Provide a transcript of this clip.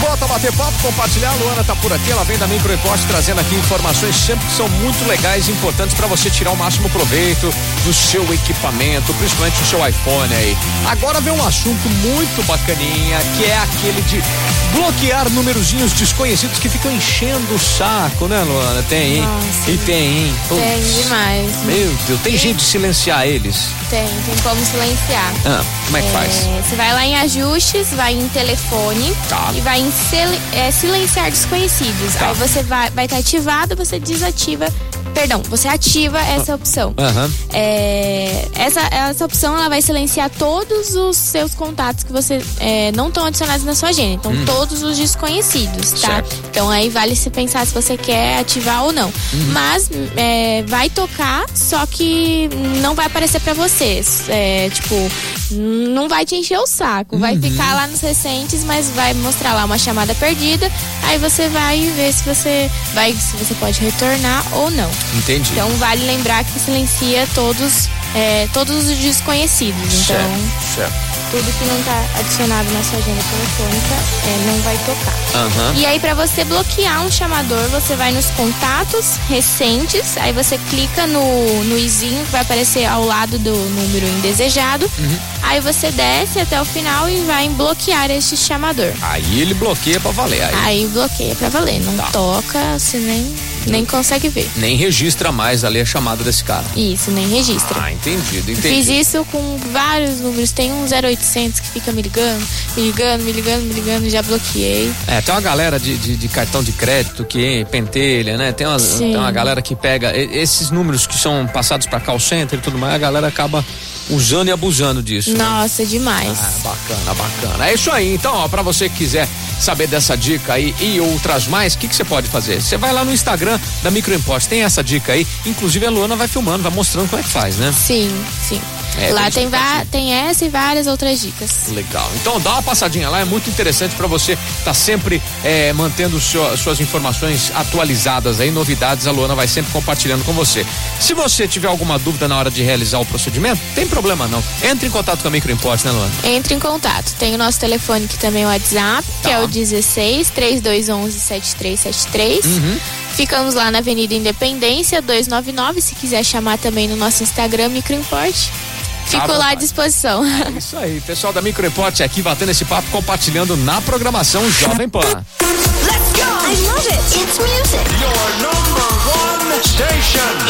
bater papo, compartilhar. A Luana tá por aqui, ela vem da Microimport trazendo aqui informações sempre que são muito legais e importantes para você tirar o máximo proveito do seu equipamento, principalmente do seu iPhone aí. Agora vem um assunto muito bacaninha, que é aquele de bloquear numerozinhos desconhecidos que ficam enchendo o saco, né, Luana? Tem, hein? Nossa. E tem, hein? Tem demais. Meu Deus, tem jeito de silenciar eles? Tem, tem como silenciar. Ah, como é que faz? É, Você vai lá em ajustes, vai em telefone Tá. e vai em sil- é, silenciar desconhecidos. Tá. Aí você vai vai estar ativado, você desativa. Perdão, você ativa essa opção. Aham. É, essa, essa opção ela vai silenciar todos os seus contatos que você é, não estão adicionados na sua agenda. Então, todos os desconhecidos, tá? Hum. Certo. Então, aí vale se pensar se você quer ativar ou não. Uhum. Mas é, vai tocar, só que não vai aparecer pra você. É, tipo, não vai te encher o saco. Uhum. Vai ficar lá nos recentes, mas vai mostrar lá uma chamada perdida. Aí você vai ver se você vai, se você pode retornar ou não. Entendi. Então vale lembrar que silencia todos, é, todos os desconhecidos. Então, certo, certo. Tudo que não está adicionado na sua agenda telefônica é, não vai tocar. Aham. E aí, para você bloquear um chamador, você vai nos contatos recentes, aí você clica no, no izinho que vai aparecer ao lado do número indesejado. Uhum. Aí você desce até o final e vai em bloquear este chamador. Aí ele bloqueia pra valer. Aí Aí bloqueia pra valer. Não Tá. toca, você nem, nem consegue ver. nem registra mais ali a chamada desse cara. Isso, nem registra. Ah, entendido, entendi. Fiz isso com vários números. Tem um 0800 que fica me ligando, me ligando, me ligando, me ligando, já bloqueei. É, tem uma galera de, de, de cartão de crédito que pentelha, né? Tem uma, Sim. tem uma galera que pega esses números que são passados pra call center e tudo mais, a galera acaba usando e abusando disso. né? Nossa, demais. Ah, bacana, bacana. É isso aí. Então, ó, pra você que quiser saber dessa dica aí e outras mais, o que que você pode fazer? Você vai lá no Instagram da Microimport, tem essa dica aí. Inclusive a Luana vai filmando, vai mostrando como é que faz, né? Sim, sim. É, Lá tem, tem essa e várias outras dicas. Legal. Então dá uma passadinha lá, é muito interessante pra você estar sempre é, mantendo sua- suas informações atualizadas aí, novidades, a Luana vai sempre compartilhando com você. Se você tiver alguma dúvida na hora de realizar o procedimento, tem problema não. Entre em contato com a Microimport, né, Luana? Entre em contato. Tem o nosso telefone que também é o WhatsApp, que Tá. é o 16 3211 7373. Uhum. Ficamos lá na Avenida Independência 299. Se quiser chamar também no nosso Instagram, Microimport. Fico Tá lá à disposição. É Isso aí, pessoal da Microimport aqui batendo esse papo, compartilhando na programação Jovem Pan. Let's go! I love it. It's music. Your number one station.